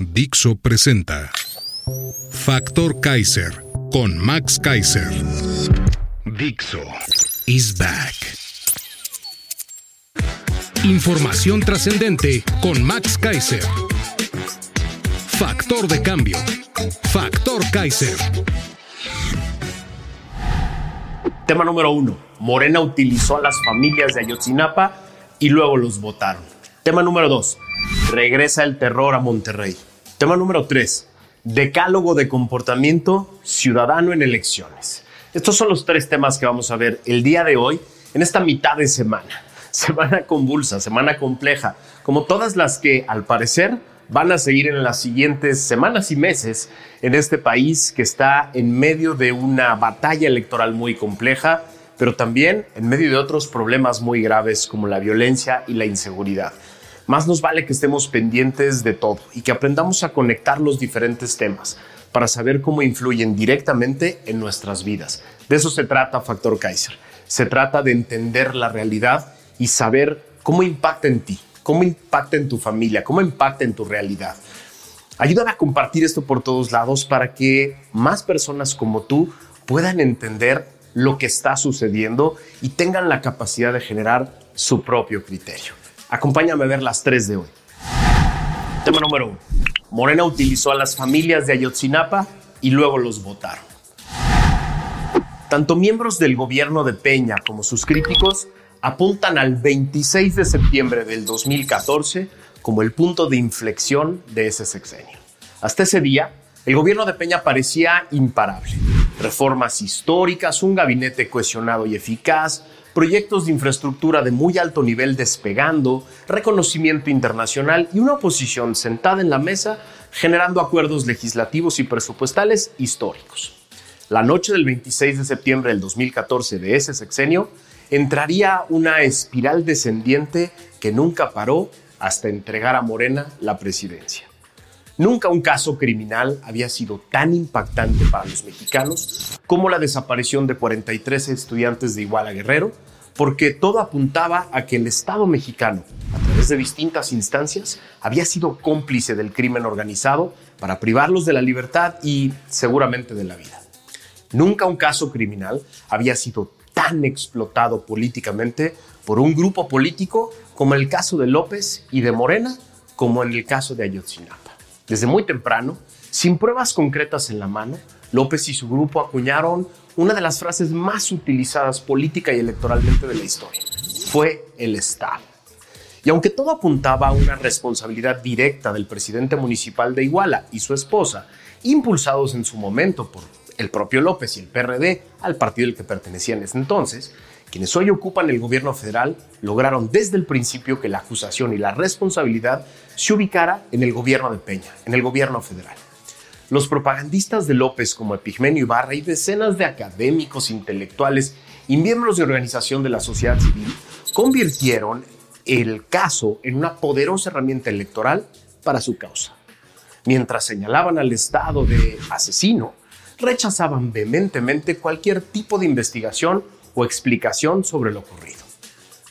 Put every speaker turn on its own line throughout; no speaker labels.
Dixo presenta Factor Kaiser con Max Kaiser. Dixo is back. Información trascendente con Max Kaiser. Factor de cambio. Factor Kaiser.
Tema número uno. Morena utilizó a las familias de Ayotzinapa y luego los votaron. Tema número dos. Regresa el terror a Monterrey. Tema número tres. Decálogo de comportamiento ciudadano en elecciones. Estos son los tres temas que vamos a ver el día de hoy en esta mitad de semana. Semana convulsa, semana compleja, como todas las que al parecer van a seguir en las siguientes semanas y meses en este país que está en medio de una batalla electoral muy compleja, pero también en medio de otros problemas muy graves como la violencia y la inseguridad. Más nos vale que estemos pendientes de todo y que aprendamos a conectar los diferentes temas para saber cómo influyen directamente en nuestras vidas. De eso se trata Factor Kaiser. Se trata de entender la realidad y saber cómo impacta en ti, cómo impacta en tu familia, cómo impacta en tu realidad. Ayúdame a compartir esto por todos lados para que más personas como tú puedan entender lo que está sucediendo y tengan la capacidad de generar su propio criterio. Acompáñame a ver las tres de hoy. Tema número uno. Morena utilizó a las familias de Ayotzinapa y luego los votaron. Tanto miembros del gobierno de Peña como sus críticos apuntan al 26 de septiembre del 2014 como el punto de inflexión de ese sexenio. Hasta ese día, el gobierno de Peña parecía imparable. Reformas históricas, un gabinete cohesionado y eficaz, proyectos de infraestructura de muy alto nivel despegando, reconocimiento internacional y una oposición sentada en la mesa generando acuerdos legislativos y presupuestales históricos. La noche del 26 de septiembre del 2014 de ese sexenio entraría una espiral descendiente que nunca paró hasta entregar a Morena la presidencia. Nunca un caso criminal había sido tan impactante para los mexicanos como la desaparición de 43 estudiantes de Iguala Guerrero, porque todo apuntaba a que el Estado mexicano, a través de distintas instancias, había sido cómplice del crimen organizado para privarlos de la libertad y seguramente de la vida. Nunca un caso criminal había sido tan explotado políticamente por un grupo político como el caso de López y de Morena, como en el caso de Ayotzinapa. Desde muy temprano, sin pruebas concretas en la mano, López y su grupo acuñaron una de las frases más utilizadas política y electoralmente de la historia. Fue el Estado. Y aunque todo apuntaba a una responsabilidad directa del presidente municipal de Iguala y su esposa, impulsados en su momento por el propio López y el PRD, al partido al que pertenecía en ese entonces, quienes hoy ocupan el gobierno federal lograron desde el principio que la acusación y la responsabilidad se ubicara en el gobierno de Peña, en el gobierno federal. Los propagandistas de López como Epigmenio Ibarra y decenas de académicos, intelectuales y miembros de organización de la sociedad civil convirtieron el caso en una poderosa herramienta electoral para su causa. Mientras señalaban al Estado de asesino, rechazaban vehementemente cualquier tipo de investigación o explicación sobre lo ocurrido.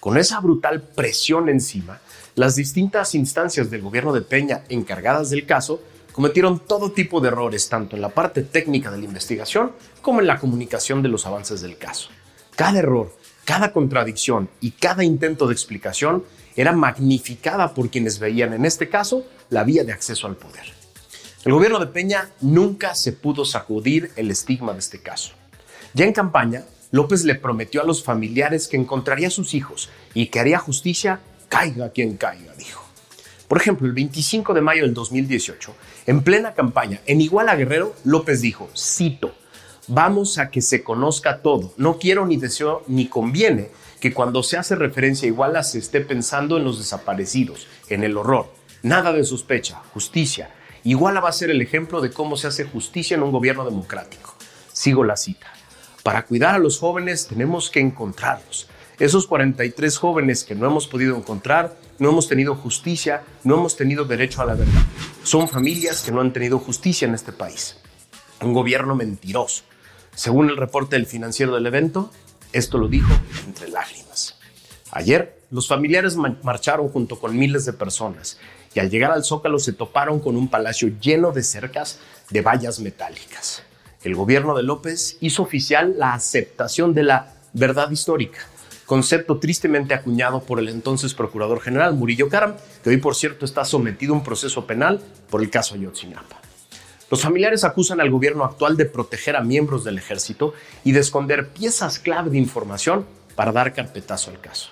Con esa brutal presión encima, las distintas instancias del gobierno de Peña encargadas del caso cometieron todo tipo de errores, tanto en la parte técnica de la investigación como en la comunicación de los avances del caso. Cada error, cada contradicción y cada intento de explicación era magnificada por quienes veían en este caso la vía de acceso al poder. El gobierno de Peña nunca se pudo sacudir el estigma de este caso. Ya en campaña, López le prometió a los familiares que encontraría a sus hijos y que haría justicia caiga quien caiga, dijo. Por ejemplo, el 25 de mayo del 2018, en plena campaña en Iguala Guerrero, López dijo, cito, vamos a que se conozca todo, no quiero ni deseo ni conviene que cuando se hace referencia igual se esté pensando en los desaparecidos, en el horror. Nada de sospecha, justicia. Iguala va a ser el ejemplo de cómo se hace justicia en un gobierno democrático. Sigo la cita. Para cuidar a los jóvenes tenemos que encontrarlos. Esos 43 jóvenes que no hemos podido encontrar, no hemos tenido justicia, no hemos tenido derecho a la verdad. Son familias que no han tenido justicia en este país. Un gobierno mentiroso. Según el reporte del financiero del evento, esto lo dijo entre lágrimas. Ayer, los familiares marcharon junto con miles de personas y al llegar al Zócalo se toparon con un palacio lleno de cercas de vallas metálicas. El gobierno de López hizo oficial la aceptación de la verdad histórica, concepto tristemente acuñado por el entonces Procurador General Murillo Karam, que hoy por cierto está sometido a un proceso penal por el caso Ayotzinapa. Los familiares acusan al gobierno actual de proteger a miembros del ejército y de esconder piezas clave de información para dar carpetazo al caso.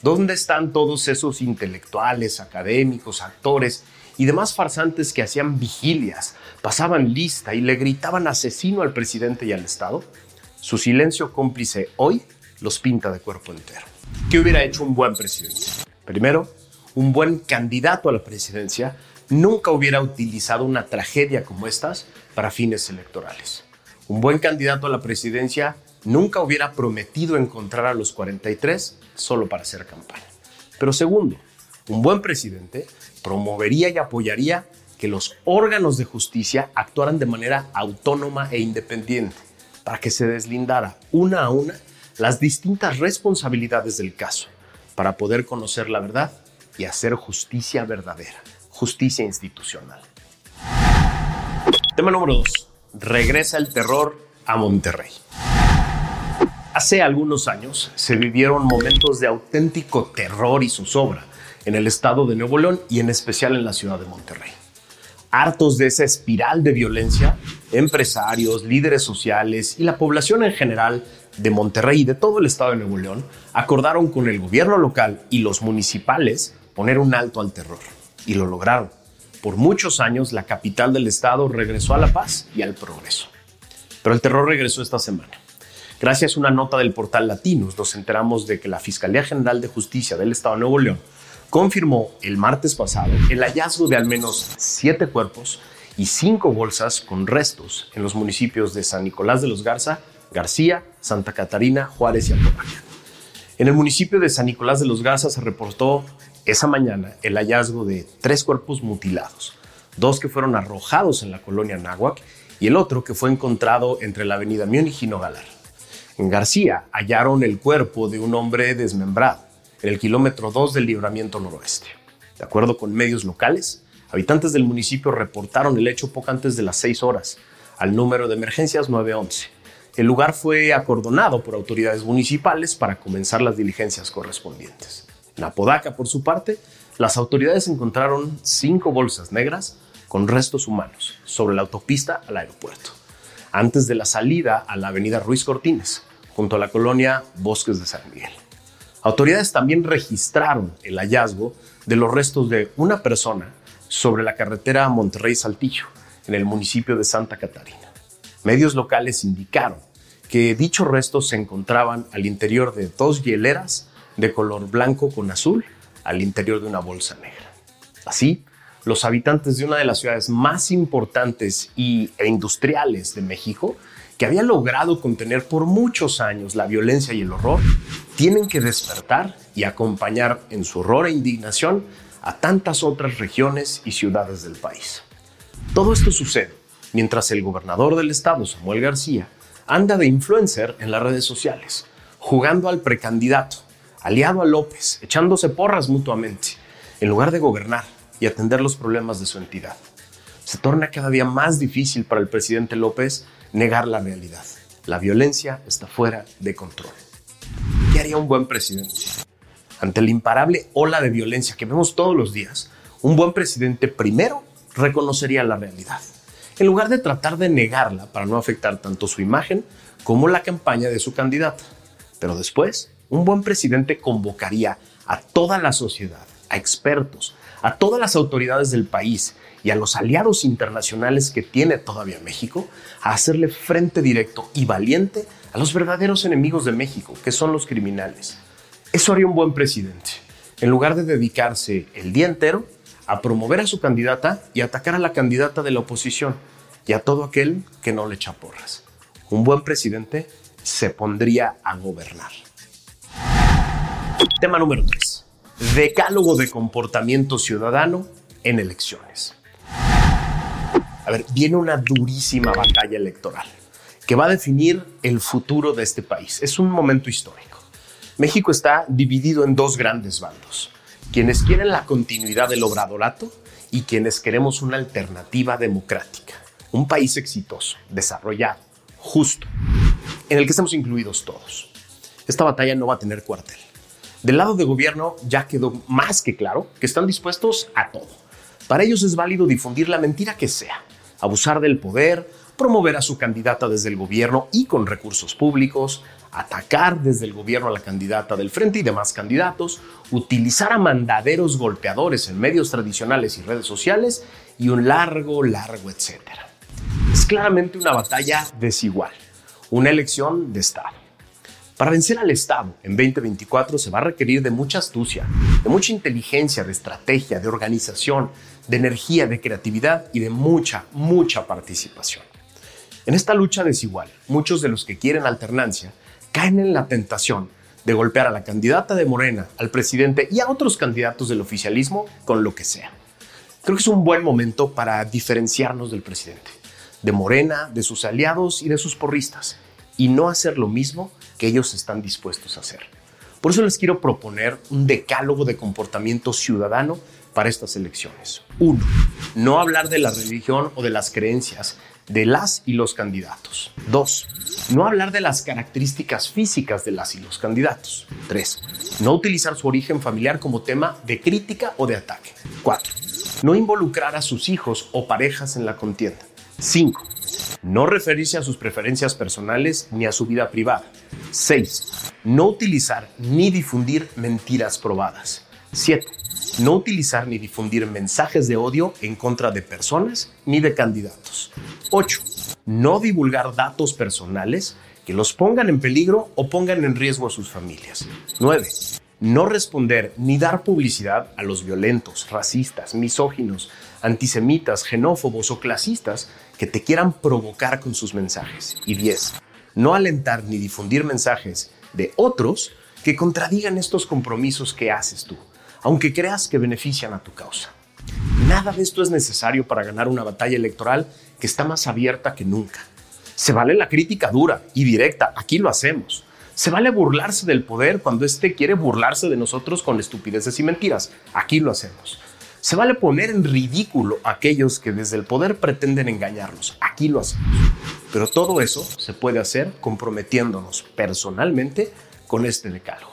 ¿Dónde están todos esos intelectuales, académicos, actores y demás farsantes que hacían vigilias, pasaban lista y le gritaban asesino al presidente y al Estado? Su silencio cómplice hoy los pinta de cuerpo entero. ¿Qué hubiera hecho un buen presidente? Primero, un buen candidato a la presidencia nunca hubiera utilizado una tragedia como estas para fines electorales. Un buen candidato a la presidencia nunca hubiera prometido encontrar a los 43 solo para hacer campaña. Pero segundo, un buen presidente promovería y apoyaría que los órganos de justicia actuaran de manera autónoma e independiente para que se deslindara una a una las distintas responsabilidades del caso para poder conocer la verdad y hacer justicia verdadera justicia institucional. Tema número 2. Regresa el terror a Monterrey. Hace algunos años se vivieron momentos de auténtico terror y zozobra en el estado de Nuevo León y en especial en la ciudad de Monterrey. Hartos de esa espiral de violencia, empresarios, líderes sociales y la población en general de Monterrey y de todo el estado de Nuevo León acordaron con el gobierno local y los municipales poner un alto al terror y lo lograron. Por muchos años la capital del estado regresó a la paz y al progreso. Pero el terror regresó esta semana. Gracias a una nota del portal Latinos nos enteramos de que la Fiscalía General de Justicia del Estado de Nuevo León confirmó el martes pasado el hallazgo de al menos siete cuerpos y cinco bolsas con restos en los municipios de San Nicolás de los Garza, García, Santa Catarina, Juárez y Apodaca. En el municipio de San Nicolás de los Garza se reportó esa mañana el hallazgo de tres cuerpos mutilados, dos que fueron arrojados en la colonia Náhuac y el otro que fue encontrado entre la avenida Múnich y Nogalar. En García hallaron el cuerpo de un hombre desmembrado en el kilómetro 2 del libramiento noroeste. De acuerdo con medios locales, habitantes del municipio reportaron el hecho poco antes de las 6 horas al número de emergencias 911. El lugar fue acordonado por autoridades municipales para comenzar las diligencias correspondientes. En Apodaca, por su parte, las autoridades encontraron cinco bolsas negras con restos humanos sobre la autopista al aeropuerto, antes de la salida a la avenida Ruiz Cortines, junto a la colonia Bosques de San Miguel. Autoridades también registraron el hallazgo de los restos de una persona sobre la carretera Monterrey-Saltillo, en el municipio de Santa Catarina. Medios locales indicaron que dichos restos se encontraban al interior de dos hieleras de color blanco con azul al interior de una bolsa negra. Así, los habitantes de una de las ciudades más importantes y, e industriales de México, que había logrado contener por muchos años la violencia y el horror, tienen que despertar y acompañar en su horror e indignación a tantas otras regiones y ciudades del país. Todo esto sucede mientras el gobernador del estado, Samuel García, anda de influencer en las redes sociales, jugando al precandidato, aliado a López, echándose porras mutuamente, en lugar de gobernar y atender los problemas de su entidad. Se torna cada día más difícil para el presidente López negar la realidad. La violencia está fuera de control. ¿Qué haría un buen presidente? Ante la imparable ola de violencia que vemos todos los días, un buen presidente primero reconocería la realidad, en lugar de tratar de negarla para no afectar tanto su imagen como la campaña de su candidata. Pero después un buen presidente convocaría a toda la sociedad, a expertos, a todas las autoridades del país y a los aliados internacionales que tiene todavía México a hacerle frente directo y valiente a los verdaderos enemigos de México, que son los criminales, Eso haría un buen presidente, en lugar de dedicarse el día entero a promover a su candidata y atacar a la candidata de la oposición y a todo aquel que no le echa porras. Un buen presidente se pondría a gobernar. Tema número 3. Decálogo de comportamiento ciudadano en elecciones. A ver, viene una durísima batalla electoral que va a definir el futuro de este país. Es un momento histórico. México está dividido en dos grandes bandos. Quienes quieren la continuidad del obradorato y quienes queremos una alternativa democrática. Un país exitoso, desarrollado, justo, en el que estamos incluidos todos. Esta batalla no va a tener cuartel. Del lado de gobierno ya quedó más que claro que están dispuestos a todo. Para ellos es válido difundir la mentira que sea, abusar del poder, promover a su candidata desde el gobierno y con recursos públicos, atacar desde el gobierno a la candidata del frente y demás candidatos, utilizar a mandaderos golpeadores en medios tradicionales y redes sociales y un largo, largo etcétera. Es claramente una batalla desigual, una elección de Estado. Para vencer al Estado en 2024 se va a requerir de mucha astucia, de mucha inteligencia, de estrategia, de organización, de energía, de creatividad y de mucha, mucha participación. En esta lucha desigual, muchos de los que quieren alternancia caen en la tentación de golpear a la candidata de Morena, al presidente y a otros candidatos del oficialismo con lo que sea. Creo que es un buen momento para diferenciarnos del presidente, de Morena, de sus aliados y de sus porristas, y no hacer lo mismo que ellos están dispuestos a hacer. Por eso les quiero proponer un decálogo de comportamiento ciudadano para estas elecciones. Uno, no hablar de la religión o de las creencias de las y los candidatos. Dos, no hablar de las características físicas de las y los candidatos. Tres, no utilizar su origen familiar como tema de crítica o de ataque. Cuatro, no involucrar a sus hijos o parejas en la contienda. Cinco, no referirse a sus preferencias personales ni a su vida privada. Seis, no utilizar ni difundir mentiras probadas. Siete, no utilizar ni difundir mensajes de odio en contra de personas ni de candidatos. 8. No divulgar datos personales que los pongan en peligro o pongan en riesgo a sus familias. 9. No responder ni dar publicidad a los violentos, racistas, misóginos, antisemitas, xenófobos o clasistas que te quieran provocar con sus mensajes. Y 10. No alentar ni difundir mensajes de otros que contradigan estos compromisos que haces tú aunque creas que benefician a tu causa. Nada de esto es necesario para ganar una batalla electoral que está más abierta que nunca. Se vale la crítica dura y directa, aquí lo hacemos. Se vale burlarse del poder cuando éste quiere burlarse de nosotros con estupideces y mentiras, aquí lo hacemos. Se vale poner en ridículo a aquellos que desde el poder pretenden engañarnos, aquí lo hacemos. Pero todo eso se puede hacer comprometiéndonos personalmente con este decálogo.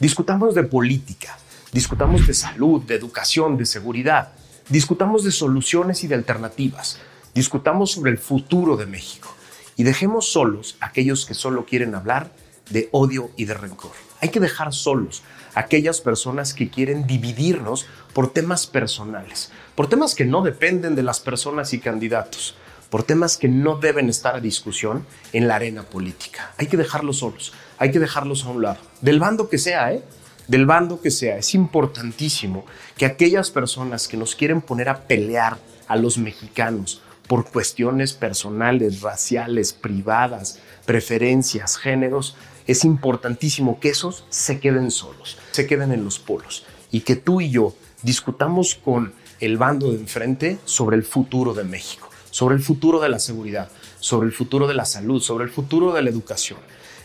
Discutamos de política, Discutamos de salud, de educación, de seguridad. Discutamos de soluciones y de alternativas. Discutamos sobre el futuro de México. Y dejemos solos a aquellos que solo quieren hablar de odio y de rencor. Hay que dejar solos a aquellas personas que quieren dividirnos por temas personales, por temas que no dependen de las personas y candidatos, por temas que no deben estar a discusión en la arena política. Hay que dejarlos solos, hay que dejarlos a un lado, del bando que sea, ¿eh? Del bando que sea, es importantísimo que aquellas personas que nos quieren poner a pelear a los mexicanos por cuestiones personales, raciales, privadas, preferencias, géneros, es importantísimo que esos se queden solos, se queden en los polos y que tú y yo discutamos con el bando de enfrente sobre el futuro de México, sobre el futuro de la seguridad, sobre el futuro de la salud, sobre el futuro de la educación.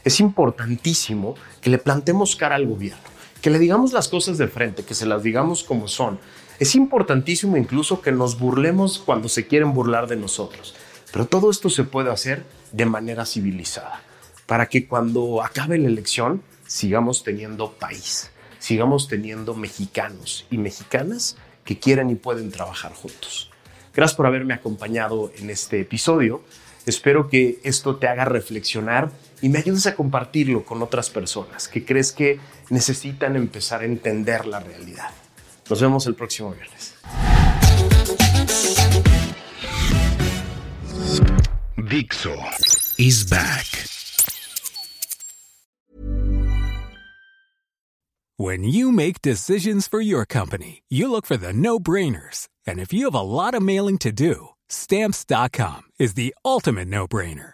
Es importantísimo que le plantemos cara al gobierno que le digamos las cosas de frente, que se las digamos como son. Es importantísimo incluso que nos burlemos cuando se quieren burlar de nosotros. Pero todo esto se puede hacer de manera civilizada, para que cuando acabe la elección sigamos teniendo país, sigamos teniendo mexicanos y mexicanas que quieren y pueden trabajar juntos. Gracias por haberme acompañado en este episodio. Espero que esto te haga reflexionar y me ayudes a compartirlo con otras personas que crees que necesitan empezar a entender la realidad. Nos vemos el próximo viernes.
Dixo is back.
When you make decisions for your company, you look for the no-brainers. And if you have a lot of mailing to do, stamps.com is the ultimate no-brainer.